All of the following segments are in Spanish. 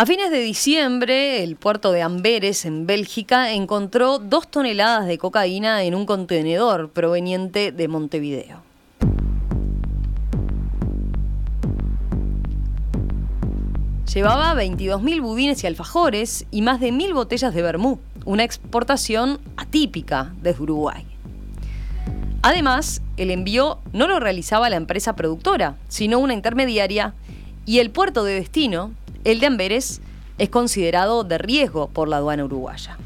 A fines de diciembre, el puerto de Amberes, en Bélgica, encontró dos toneladas de cocaína en un contenedor proveniente de Montevideo. Llevaba 22.000 budines y alfajores y más de 1.000 botellas de vermú, una exportación atípica desde Uruguay. Además, el envío no lo realizaba la empresa productora, sino una intermediaria, y el puerto de destino, el de Amberes, es considerado de riesgo por la aduana uruguaya.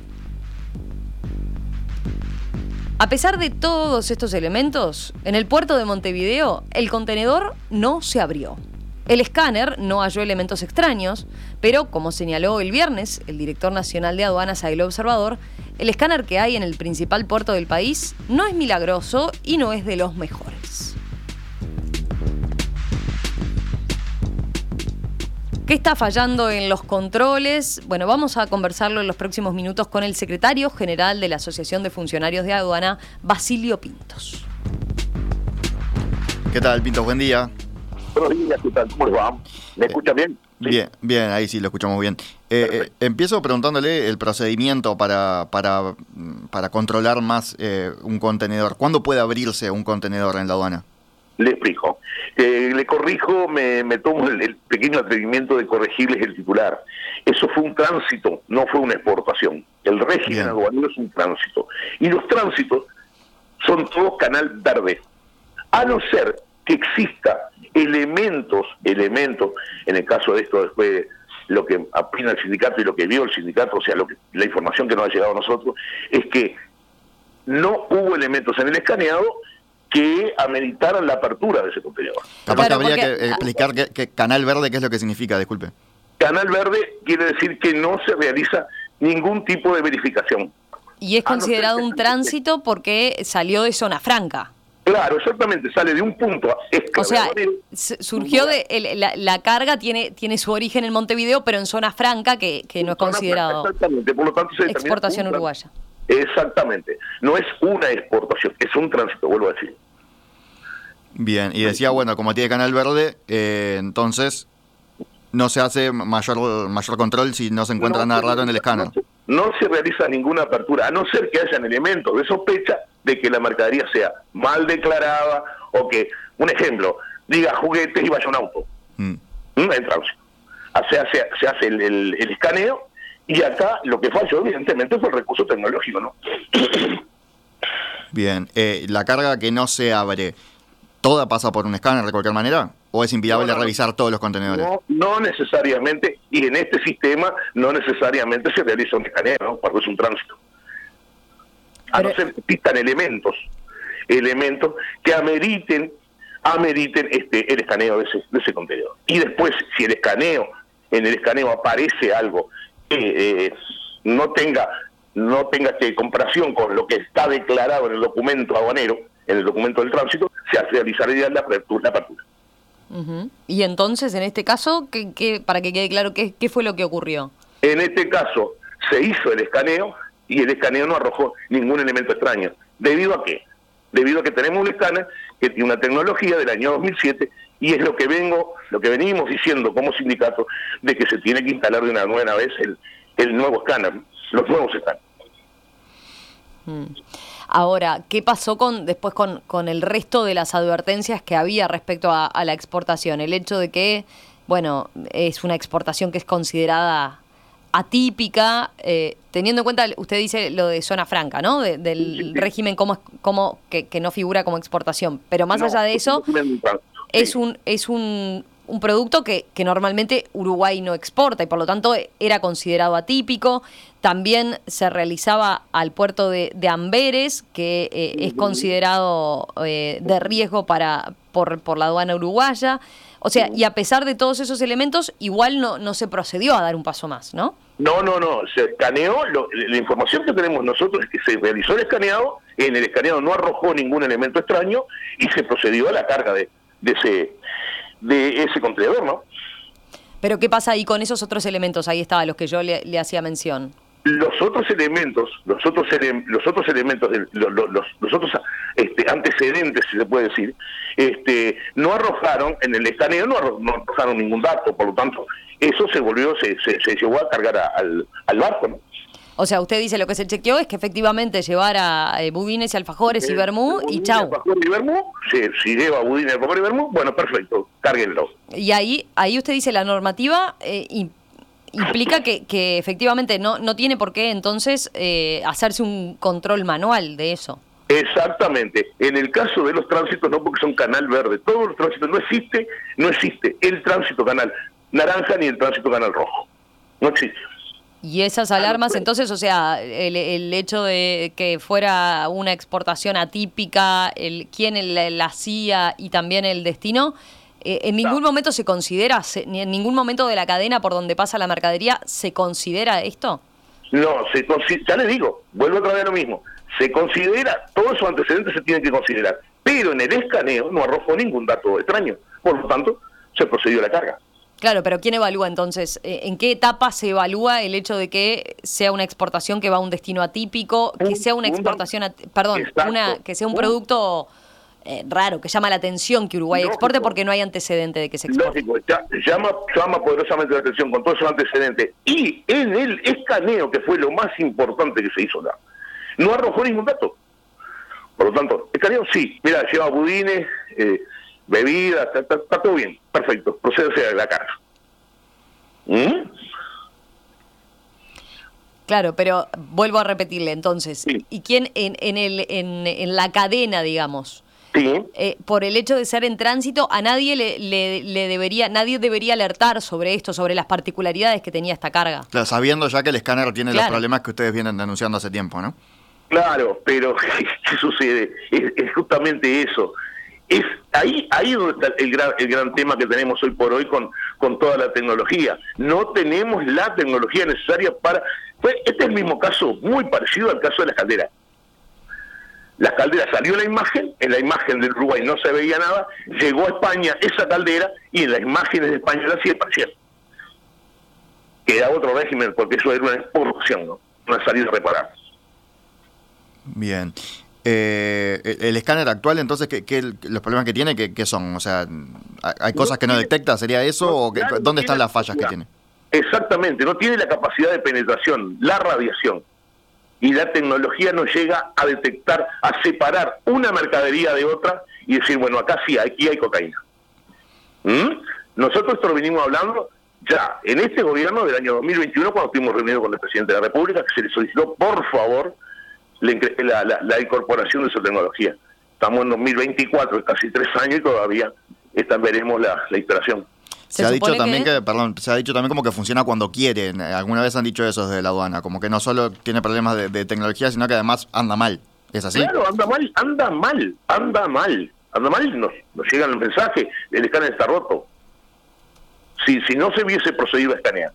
A pesar de todos estos elementos, en el puerto de Montevideo el contenedor no se abrió. El escáner no halló elementos extraños, pero como señaló el viernes el director nacional de aduanas El Observador, el escáner que hay en el principal puerto del país no es milagroso y no es de los mejores. ¿Qué está fallando en los controles? Bueno, vamos a conversarlo en los próximos minutos con el secretario general de la Asociación de Funcionarios de Aduana, Basilio Pintos. ¿Qué tal, Pintos? Buen día. Buenos días, ¿qué tal? ¿Cómo va? ¿Me escuchan bien? Bien, bien, ahí sí lo escuchamos bien. Eh, eh, empiezo preguntándole el procedimiento para, para, para controlar más eh, un contenedor. ¿Cuándo puede abrirse un contenedor en la aduana? Le explico. Le corrijo, me, tomo el, pequeño atrevimiento de corregirles el titular. Eso fue un tránsito, no fue una exportación. El régimen aduanero es un tránsito. Y los tránsitos son todos canal verde. A no ser que exista elementos, elementos, en el caso de esto después lo que opina el sindicato y lo que vio el sindicato, o sea, lo que, la información que nos ha llegado a nosotros, es que no hubo elementos en el escaneado que ameritaran la apertura de ese contenedor. Capaz que habría que explicar que, canal verde, ¿qué es lo que significa? Disculpe. Canal verde quiere decir que no se realiza ningún tipo de verificación. Y es considerado un tránsito porque salió de zona franca. Claro, exactamente, sale de un punto. O sea, surgió de. la, carga tiene, tiene su origen en Montevideo, pero en zona franca, que, que no es considerado. exactamente, por lo tanto se Exportación uruguaya. Exactamente, no es una exportación, es un tránsito, vuelvo a decir. Bien, y decía, bueno, como tiene canal verde, eh, entonces no se hace mayor mayor control si no se encuentra nada raro en el escáner. no se realiza ninguna apertura, a no ser que hayan elementos de sospecha de que la mercadería sea mal declarada o que, un ejemplo, diga juguetes y vaya un auto. Mm. ¿Mm? Se hace, se hace el, escaneo y acá lo que falló, evidentemente, fue el recurso tecnológico, ¿no? Bien, eh, la carga que no se abre, ¿toda pasa por un escáner de cualquier manera? ¿O es inviable revisar todos los contenedores? No, no necesariamente, y en este sistema no necesariamente se realiza un escaneo, ¿no? porque es un tránsito a no ser que existan elementos, elementos que ameriten, ameriten este, el escaneo de ese, de ese contenedor. Y después, si el escaneo, en el escaneo aparece algo que eh, no tenga no tenga que comparación con lo que está declarado en el documento aduanero, en el documento del tránsito, se realizaría la apertura. La apertura. Y entonces, en este caso, ¿qué, para que quede claro, ¿qué, ¿qué fue lo que ocurrió? En este caso, se hizo el escaneo, y el escaneo no arrojó ningún elemento extraño. ¿Debido a qué? Debido a que tenemos un escáner que tiene una tecnología del año 2007 y es lo que vengo, lo que venimos diciendo como sindicato de que se tiene que instalar de una nueva vez el, el nuevo escáner, los nuevos escáneres. Mm. Ahora, ¿qué pasó con después con, con, el resto de las advertencias que había respecto a, a la exportación? El hecho de que, bueno, es una exportación que es considerada atípica, eh, teniendo en cuenta, usted dice lo de zona franca, ¿no? del régimen como, como que, no figura como exportación. Pero más allá de eso, es un, es un, un producto que, que, normalmente Uruguay no exporta y por lo tanto era considerado atípico. También se realizaba al puerto de, Amberes, que eh, es considerado eh, de riesgo para, por, por la aduana uruguaya. O sea, y a pesar de todos esos elementos, igual no, no se procedió a dar un paso más, ¿no? No, no, no, se escaneó, la información que tenemos nosotros es que se realizó el escaneado, en el escaneado no arrojó ningún elemento extraño y se procedió a la carga de, de ese de ese contenedor, ¿no? Pero ¿qué pasa ahí con esos otros elementos? Ahí estaba los que yo le, hacía mención. los otros elementos, los otros los otros elementos, los, los, otros este, antecedentes, si se puede decir, este, no arrojaron en el escaneo, no, arrojaron ningún dato, por lo tanto, eso se volvió, se, se, llevó a cargar al, al barco, ¿no? O sea, usted dice lo que se chequeó es que efectivamente llevara eh, budines y alfajores y eh, vermú y chau. y vermú, si, lleva budines, alfajores y vermú, bueno, perfecto, cárguenlo. Y ahí, ahí usted dice la normativa eh, implica que, que, efectivamente no, no tiene por qué entonces eh, hacerse un control manual de eso. Exactamente. En el caso de los tránsitos, no porque son canal verde, todos los tránsitos, no existe, no existe el tránsito canal naranja ni el tránsito canal rojo. No existe. Y esas alarmas, entonces, o sea, el, el, hecho de que fuera una exportación atípica, el quién la hacía y también el destino, eh, ¿En ningún momento se considera, ni en ningún momento de la cadena por donde pasa la mercadería, se considera esto? No, se ya le digo, vuelvo otra vez a lo mismo, se considera, todos esos antecedentes se tienen que considerar, pero en el escaneo no arrojó ningún dato extraño, por lo tanto, se procedió a la carga. Claro, pero ¿quién evalúa entonces? Eh, ¿En qué etapa se evalúa el hecho de que sea una exportación que va a un destino atípico, que sea una exportación, perdón, una, que sea un producto eh, raro, que llama la atención que Uruguay exporte porque no hay antecedente de que se exporte. Lógico, llama, llama poderosamente la atención con todos esos antecedentes. Y en el escaneo, que fue lo más importante que se hizo acá, no arrojó ningún dato. Por lo tanto, escaneo sí, mira, lleva budines, eh, bebidas, está, todo bien, perfecto, procede a la carga. ¿Mm? Claro, pero vuelvo a repetirle entonces, ¿y quién en, en, el, en, en la cadena, digamos, eh, por el hecho de ser en tránsito, a nadie le, le, debería, nadie debería alertar sobre esto, sobre las particularidades que tenía esta carga. Claro, sabiendo ya que el escáner tiene los problemas que ustedes vienen denunciando hace tiempo, ¿no? Claro, pero ¿qué sucede? Es, justamente eso. Es ahí, ahí donde está el gran, el gran tema que tenemos hoy por hoy con, con toda la tecnología. No tenemos la tecnología necesaria para... este es el mismo caso, muy parecido al caso de las calderas la caldera salió la imagen, en la imagen del Uruguay no se veía nada, llegó a España esa caldera y en las imágenes de España sí aparecía. Que era otro régimen, porque eso era una exportación, ¿no? una salida reparada. Bien. Eh, el escáner actual, entonces, ¿qué, los problemas que tiene, qué, son? O sea, ¿hay cosas que no detecta? ¿Sería eso? ¿O dónde están las fallas que tiene? Exactamente, no tiene la capacidad de penetración, la radiación y la tecnología no llega a detectar, a separar una mercadería de otra y decir, bueno, acá sí, aquí hay cocaína. ¿Mm? Nosotros esto lo venimos hablando ya en este gobierno del año 2021, cuando estuvimos reunidos con el presidente de la República, que se le solicitó, por favor, la, incorporación de esa tecnología. Estamos en 2024, casi tres años y todavía veremos la, la instalación. Se, ha dicho también que... perdón, se ha dicho también como que funciona cuando quieren. Alguna vez han dicho eso desde la aduana, como que no solo tiene problemas de, tecnología, sino que además anda mal. ¿Es así? Claro, anda mal, anda mal, anda mal, anda mal. Nos, nos llega el mensaje, el escáner está roto. Si, si no se hubiese procedido a escanear,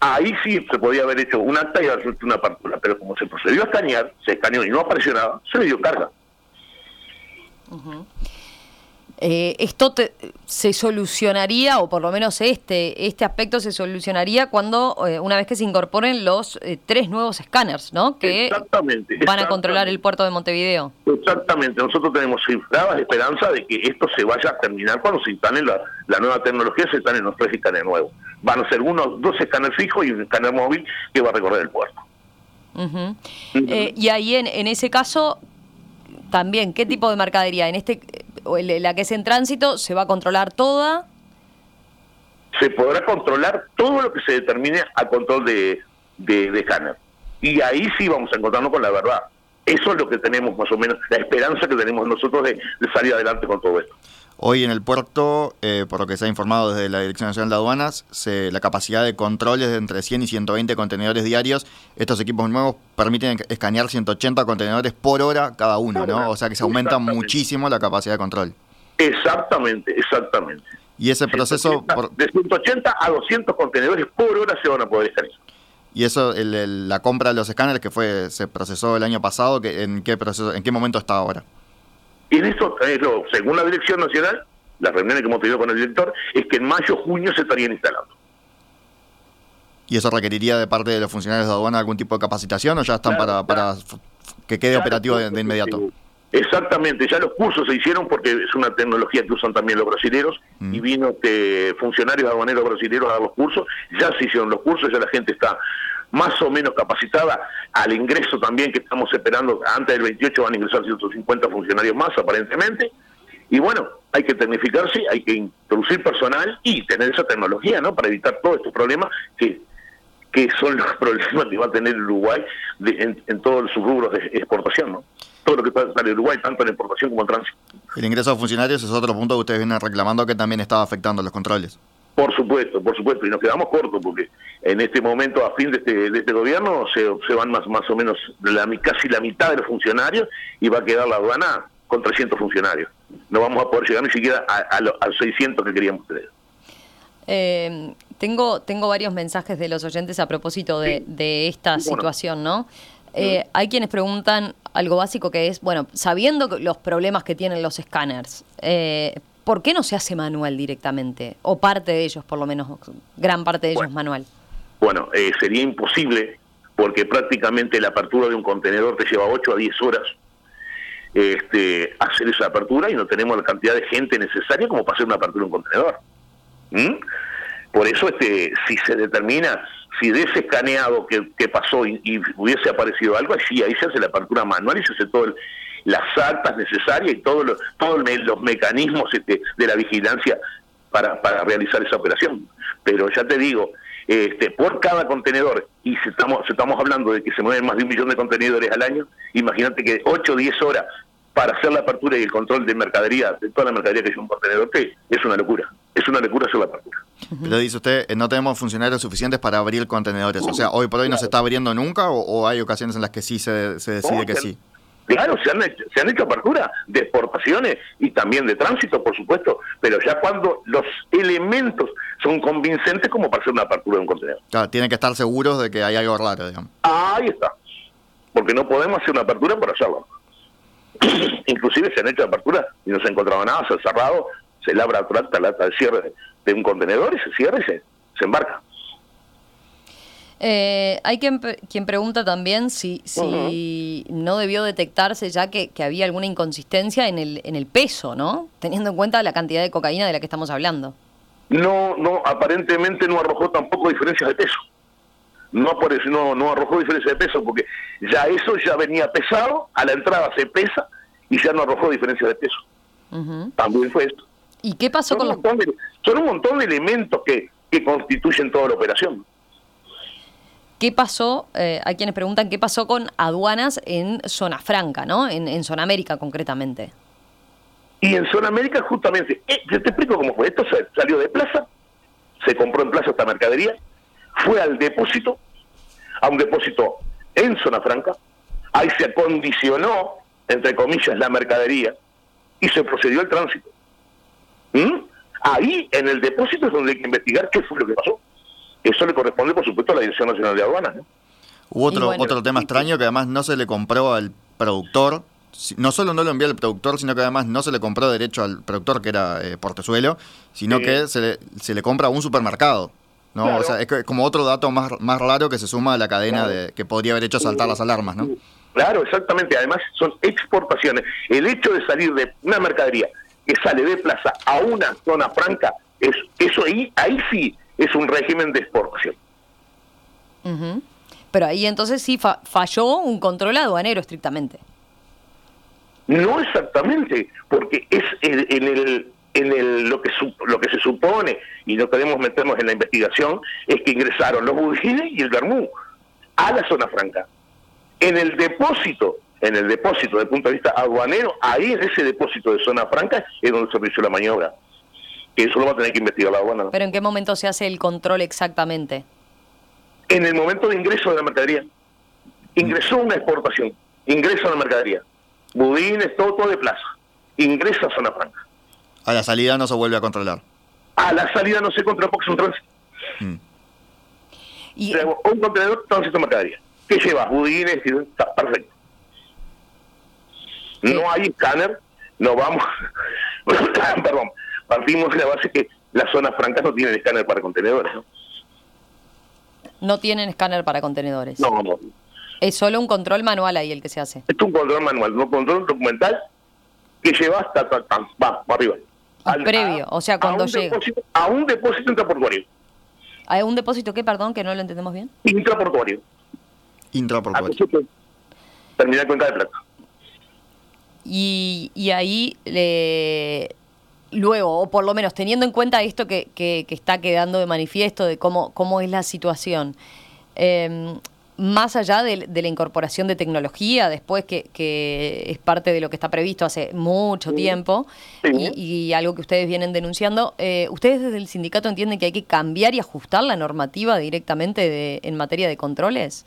ahí sí se podía haber hecho un acta y haber una partida, pero como se procedió a escanear, se escaneó y no apareció se le dio carga. Eh, esto se solucionaría, o por lo menos este, este aspecto se solucionaría cuando, eh, una vez que se incorporen los eh, tres nuevos escáneres, ¿no? Que van a controlar el puerto de Montevideo. Exactamente. Nosotros tenemos cifrada la esperanza de que esto se vaya a terminar cuando se instale la, nueva tecnología, se instalen los tres escáneres nuevos. Van a ser unos dos escáneres fijos y un escáner móvil que va a recorrer el puerto. y ahí en, en ese caso, también, ¿qué tipo de mercadería? En este la que es en tránsito, se va a controlar toda. Se podrá controlar todo lo que se determine a control de, de, escáner. Y ahí sí vamos a encontrarnos con la verdad. Eso es lo que tenemos más o menos, la esperanza que tenemos nosotros de, salir adelante con todo esto. Hoy en el puerto, eh, por lo que se ha informado desde la Dirección Nacional de Aduanas, se, la capacidad de control es de entre 100 y 120 contenedores diarios. Estos equipos nuevos permiten escanear 180 contenedores por hora cada uno, ¿no? O sea que se aumenta muchísimo la capacidad de control. Exactamente, exactamente. Y ese proceso... De 180 a 200 contenedores por hora se van a poder escanear. Y eso, la compra de los escáneres que fue se procesó el año pasado, ¿en qué proceso, en qué momento está ahora? Y en esto, según la Dirección Nacional, las reuniones que hemos tenido con el director, es que en mayo, junio se estarían instalando. ¿Y eso requeriría de parte de los funcionarios de aduana algún tipo de capacitación o ya están para, para que quede operativo de, inmediato? Exactamente, ya los cursos se hicieron porque es una tecnología que usan también los brasileños mm. y vino que funcionarios aduaneros brasileños a dar los cursos, ya se hicieron los cursos, ya la gente está más o menos capacitada al ingreso también que estamos esperando, antes del 28 van a ingresar 150 funcionarios más aparentemente, y bueno, hay que tecnificarse, hay que introducir personal y tener esa tecnología, ¿no? Para evitar todos estos problemas que que son los problemas que va a tener Uruguay en, todos sus rubros de exportación, ¿no? Todo lo que salir de Uruguay, tanto en exportación como en tránsito. El ingreso de funcionarios es otro punto que ustedes vienen reclamando que también estaba afectando los controles. Por supuesto, por supuesto, y nos quedamos cortos porque en este momento, a fin de este, de este gobierno, se, se van más, más o menos la, casi la mitad de los funcionarios y va a quedar la aduana con 300 funcionarios. No vamos a poder llegar ni siquiera a, los 600 que queríamos tener. Eh, tengo, tengo varios mensajes de los oyentes a propósito de, esta situación, ¿no? Eh, hay quienes preguntan algo básico que es, bueno, sabiendo los problemas que tienen los escáneres, eh, ¿por qué no se hace manual directamente? O parte de ellos, por lo menos, gran parte de ellos manual. Bueno, eh, sería imposible porque prácticamente la apertura de un contenedor te lleva 8 a 10 horas este, hacer esa apertura y no tenemos la cantidad de gente necesaria como para hacer una apertura de un contenedor. ¿Mm? Por eso, este, si se determina, si de ese escaneado que, pasó y, hubiese aparecido algo, sí, ahí se hace la apertura manual y se hace todo las actas necesarias y todos los, todos los mecanismos este, de la vigilancia para, para realizar esa operación. Pero ya te digo, este, por cada contenedor, y si estamos, estamos hablando de que se mueven más de un millón de contenedores al año, imagínate que 8 o 10 horas para hacer la apertura y el control de mercadería, de toda la mercadería que es un contenedor, es una locura es una locura hacer la apertura. Pero dice usted, eh, no tenemos funcionarios suficientes para abrir contenedores. O sea, hoy por hoy no se está abriendo nunca o, hay ocasiones en las que sí se, decide que sí. Claro, se han, hecho, se han hecho aperturas de exportaciones y también de tránsito, por supuesto, pero ya cuando los elementos son convincentes como para hacer una apertura de un contenedor. Claro, tienen que estar seguros de que hay algo raro, digamos. Ahí está. Porque no podemos hacer una apertura para hacerlo. Inclusive se han hecho aperturas y no se encontraba nada, se ha cerrado se labra trata lata de cierre de un contenedor y se cierra y se, embarca. Eh, hay quien, quien pregunta también si, si no debió detectarse ya que, había alguna inconsistencia en el, en el peso, ¿no? Teniendo en cuenta la cantidad de cocaína de la que estamos hablando. No, no, aparentemente no arrojó tampoco diferencias de peso. No, eso, no, no arrojó diferencias de peso porque ya eso ya venía pesado, a la entrada se pesa y ya no arrojó diferencias de peso. También fue esto. ¿Y qué pasó con los...? son un montón de elementos que, que constituyen toda la operación. ¿Qué pasó? Eh, hay quienes preguntan qué pasó con aduanas en zona franca, ¿no? En, zona América concretamente. Y en zona América justamente, eh, yo te explico cómo fue. Esto salió de plaza, se compró en plaza esta mercadería, fue al depósito, a un depósito en zona franca, ahí se acondicionó, entre comillas, la mercadería y se procedió al tránsito. ¿Mm? Ahí, en el depósito, es donde hay que investigar qué fue lo que pasó. Eso le corresponde, por supuesto, a la Dirección Nacional de Aduanas. Hubo otro, otro tema extraño que además no se le compró al productor. No solo no lo envió al productor, sino que además no se le compró derecho al productor, que era eh, Portezuelo, sino que se le, se le compra a un supermercado. ¿no? O sea, es como otro dato más, más raro que se suma a la cadena de, que podría haber hecho saltar las alarmas, ¿no? Claro, exactamente. Además, son exportaciones. El hecho de salir de una mercadería que sale de plaza a una zona franca, es, eso ahí, ahí sí es un régimen de exportación. Pero ahí entonces sí falló un control aduanero estrictamente. No exactamente, porque es en, el en el, lo que lo que se supone y no queremos meternos en la investigación es que ingresaron los budines y el vermú a la zona franca. En el depósito en el depósito desde el punto de vista aduanero, ahí en ese depósito de zona franca es donde se realizó la maniobra. Que eso lo va a tener que investigar la aduana. ¿Pero en qué momento se hace el control exactamente? En el momento de ingreso de la mercadería. Ingresó una exportación, ingresa a la mercadería. Budines, todo, todo de plaza. Ingresa a zona franca. A la salida no se vuelve a controlar. A la salida no se controla porque es un tránsito. Mm. Y... un contenedor, tránsito de mercadería. ¿Qué lleva? Budines, está perfecto no hay escáner, no vamos, perdón, partimos de la base que las zonas francas no tienen escáner para contenedores, ¿no? No tienen escáner para contenedores. No, no. Es solo un control manual ahí el que se hace. Es un control manual, un control documental que lleva hasta, va, arriba. Al, previo, o sea, cuando llega. a un depósito intraportuario. ¿A un depósito qué, perdón, que no lo entendemos bien? Intraportuario. Intraportuario. Terminar cuenta de plata. Y, y ahí le, luego, o por lo menos teniendo en cuenta esto que, que, está quedando de manifiesto de cómo, cómo es la situación, em, más allá de, la incorporación de tecnología, después que, es parte de lo que está previsto hace mucho tiempo Y, algo que ustedes vienen denunciando, eh, ¿ustedes desde el sindicato entienden que hay que cambiar y ajustar la normativa directamente de, en materia de controles?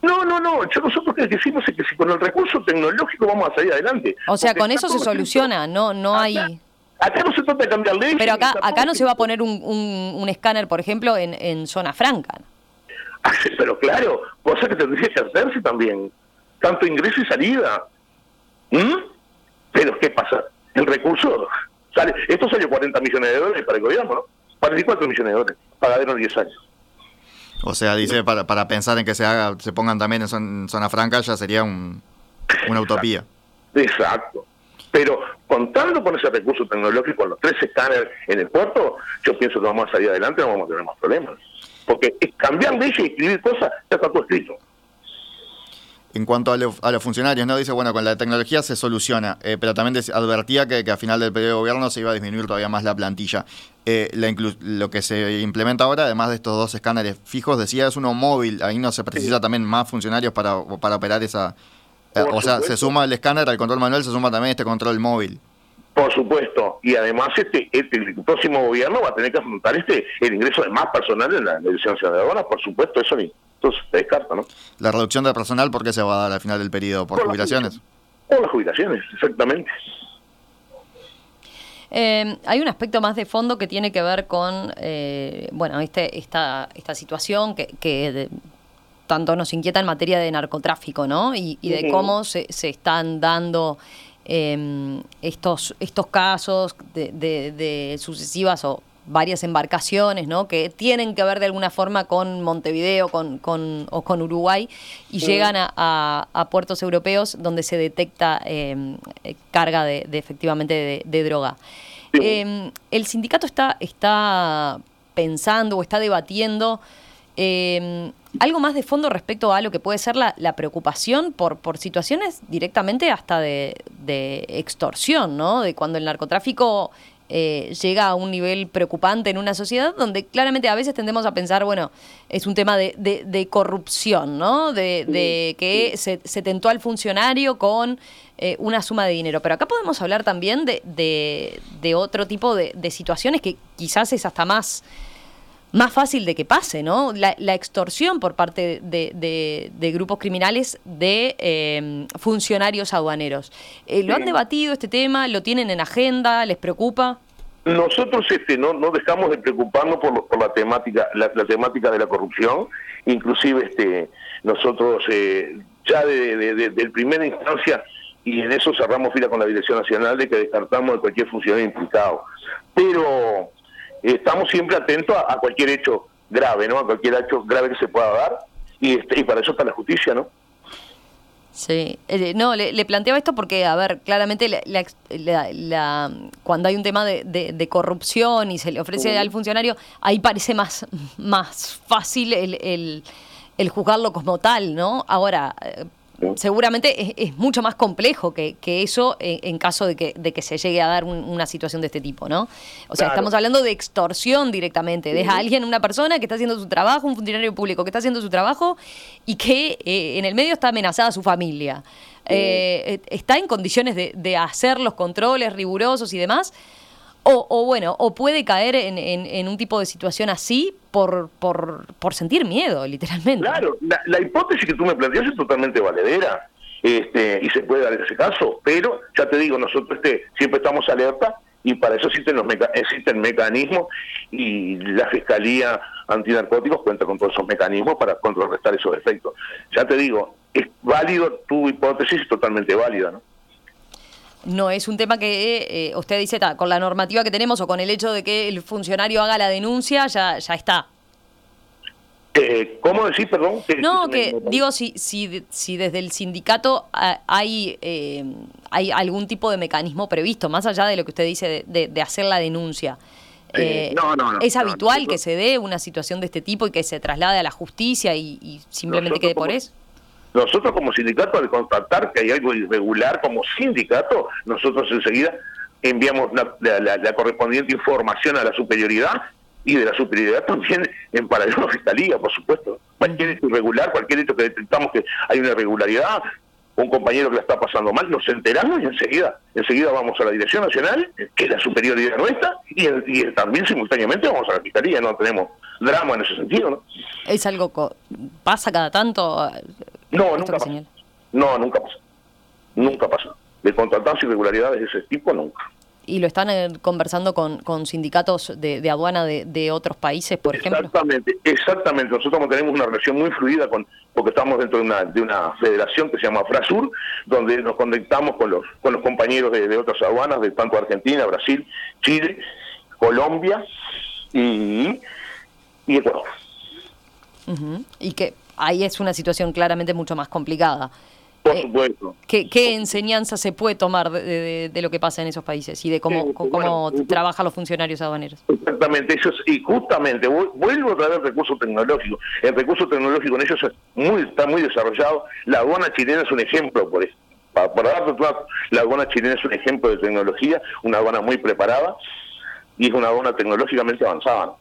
No, no, no. Yo nosotros que decimos es que si con el recurso tecnológico vamos a salir adelante. O sea, con eso se soluciona, no, no hay. Acá no se trata de cambiar leyes. Pero acá, acá no se va a poner un, un, escáner, por ejemplo, en, en zona franca. Ah, pero claro, cosa que tendría que hacerse también. Tanto ingreso y salida. ¿Mm? Pero ¿qué pasa? El recurso sale. Esto salió 40 millones de dólares para el gobierno, ¿no? 44 millones de dólares. Pagadero 10 años. O sea, dice, para, para pensar en que se haga, se pongan también en, zona franca ya sería un, una utopía. Exacto. Pero contando con ese recurso tecnológico, con los tres escáneres en el puerto, yo pienso que vamos a salir adelante, no vamos a tener más problemas. Porque cambiar leyes y escribir cosas ya está todo escrito. En cuanto a, los funcionarios, ¿no? Dice, bueno, con la tecnología se soluciona, eh, pero también advertía que, que, a final del periodo de gobierno se iba a disminuir todavía más la plantilla. Eh, lo que se implementa ahora, además de estos dos escáneres fijos, decía, es uno móvil, ahí no se precisa también más funcionarios para, para operar esa, eh, o sea, se suma el escáner al control manual, se suma también este control móvil. Por supuesto, y además este, este el próximo gobierno va a tener que afrontar este el ingreso de más personal en la licencia de aduanas, por supuesto, eso ni, entonces se descarta, ¿no? La reducción de personal, ¿por qué se va a dar al final del periodo? ¿Por, jubilaciones? Por las jubilaciones, exactamente. Eh, hay un aspecto más de fondo que tiene que ver con, eh, bueno, este, esta, esta situación que, que tanto nos inquieta en materia de narcotráfico, ¿no? Y, de cómo se, se están dando em, estos, estos casos de, de, sucesivas o varias embarcaciones, ¿no? Que tienen que ver de alguna forma con Montevideo con, con, o con Uruguay y llegan a, a, puertos europeos donde se detecta em, carga de, efectivamente de, droga. Em, el sindicato está, está pensando o está debatiendo eh, algo más de fondo respecto a lo que puede ser la, preocupación por, por situaciones directamente hasta de, extorsión, ¿no? De cuando el narcotráfico eh, llega a un nivel preocupante en una sociedad donde claramente a veces tendemos a pensar, bueno, es un tema de, corrupción, ¿no? De, que se, tentó al funcionario con eh, una suma de dinero. Pero acá podemos hablar también de, otro tipo de, situaciones que quizás es hasta más más fácil de que pase, ¿no? La, extorsión por parte de, grupos criminales de eh, funcionarios aduaneros. Eh, ¿Lo han debatido este tema? ¿Lo tienen en agenda? ¿Les preocupa? Nosotros este, no, no dejamos de preocuparnos por, por la temática la, temática de la corrupción, inclusive este, nosotros eh, ya de, de, primera instancia y en eso cerramos fila con la Dirección Nacional de que descartamos de cualquier funcionario implicado. Pero estamos siempre atentos a, cualquier hecho grave, ¿no? A cualquier hecho grave que se pueda dar y, este, y para eso está la justicia, ¿no? Sí, eh, no, le, planteaba esto porque, a ver, claramente la, cuando hay un tema de, corrupción y se le ofrece al funcionario, ahí parece más, más fácil el, el, el juzgarlo como tal, ¿no? Ahora, eh, seguramente es, mucho más complejo que, eso en, caso de que, de que se llegue a dar una situación de este tipo, ¿no? O sea, estamos hablando de extorsión directamente, de alguien, una persona que está haciendo su trabajo, un funcionario público que está haciendo su trabajo y que eh, en el medio está amenazada su familia. Eh, está en condiciones de, de hacer los controles rigurosos y demás, o, bueno, o puede caer en, en, un tipo de situación así por, por, sentir miedo, literalmente. Claro, la, hipótesis que tú me planteas es totalmente valedera. Este, y se puede dar ese caso, pero ya te digo, nosotros este, siempre estamos alerta y para eso existen, los existen mecanismos y la Fiscalía Antinarcóticos cuenta con todos esos mecanismos para contrarrestar esos efectos. Ya te digo, es válido, tu hipótesis es totalmente válida, ¿no? No es un tema que eh, usted dice, con la normativa que tenemos o con el hecho de que el funcionario haga la denuncia, ya, ya está. Eh, ¿Cómo decís, perdón? No, que digo, si, si, si desde el sindicato ah, hay, eh, hay algún tipo de mecanismo previsto, más allá de lo que usted dice de, hacer la denuncia. Eh, no, no, no, ¿Es habitual que se dé una situación de este tipo y que se traslade a la justicia y, simplemente quede por eso? Nosotros como sindicato, al constatar que hay algo irregular como sindicato, nosotros enseguida enviamos la correspondiente información a la superioridad y de la superioridad también en paralelo a la fiscalía, por supuesto. Cualquier hecho irregular, cualquier hecho que detectamos que hay una irregularidad, un compañero que la está pasando mal, nos enteramos y enseguida, enseguida vamos a la Dirección Nacional, que es la superioridad nuestra, y, también simultáneamente vamos a la Fiscalía, no tenemos drama en ese sentido, ¿no? ¿Es algo pasa cada tanto? No, nunca pasa. No, nunca pasa. Nunca pasa. De contratarse irregularidades de ese tipo, nunca y lo están eh, conversando con, con sindicatos de, aduana de, de, otros países, por ejemplo. Exactamente, exactamente. Nosotros tenemos una relación muy fluida con, porque estamos dentro de una, de una federación que se llama Frasur, donde nos conectamos con los, con los compañeros de, otras aduanas, de tanto Argentina, Brasil, Chile, Colombia y, y Ecuador. Y que ahí es una situación claramente mucho más complicada. Por eh, supuesto. ¿qué, enseñanza se puede tomar de, lo que pasa en esos países y de cómo, cómo trabajan los funcionarios aduaneros? Exactamente, eso y justamente, vuelvo a traer el recurso tecnológico. El recurso tecnológico en ellos muy, está muy desarrollado. La aduana chilena es un ejemplo por eso. Para, para darte la aduana chilena es un ejemplo de tecnología, una aduana muy preparada y es una aduana tecnológicamente avanzada.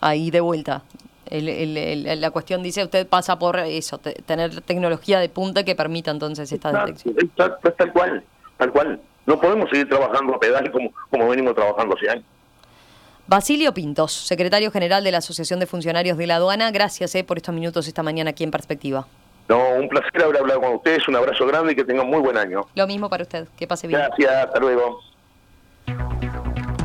Ahí de vuelta, el, la cuestión dice, usted pasa por eso, tener tecnología de punta que permita entonces esta detección. tal cual, tal cual. No podemos seguir trabajando a pedal como, como venimos trabajando hace años. Basilio Pintos, secretario general de la Asociación de Funcionarios de la Aduana, gracias eh, por estos minutos esta mañana aquí en Perspectiva. No, un placer haber hablado con ustedes, un abrazo grande y que tengan muy buen año. Lo mismo para usted, que pase bien. Gracias, hasta luego.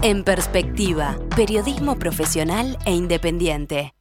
En Perspectiva, periodismo profesional e independiente.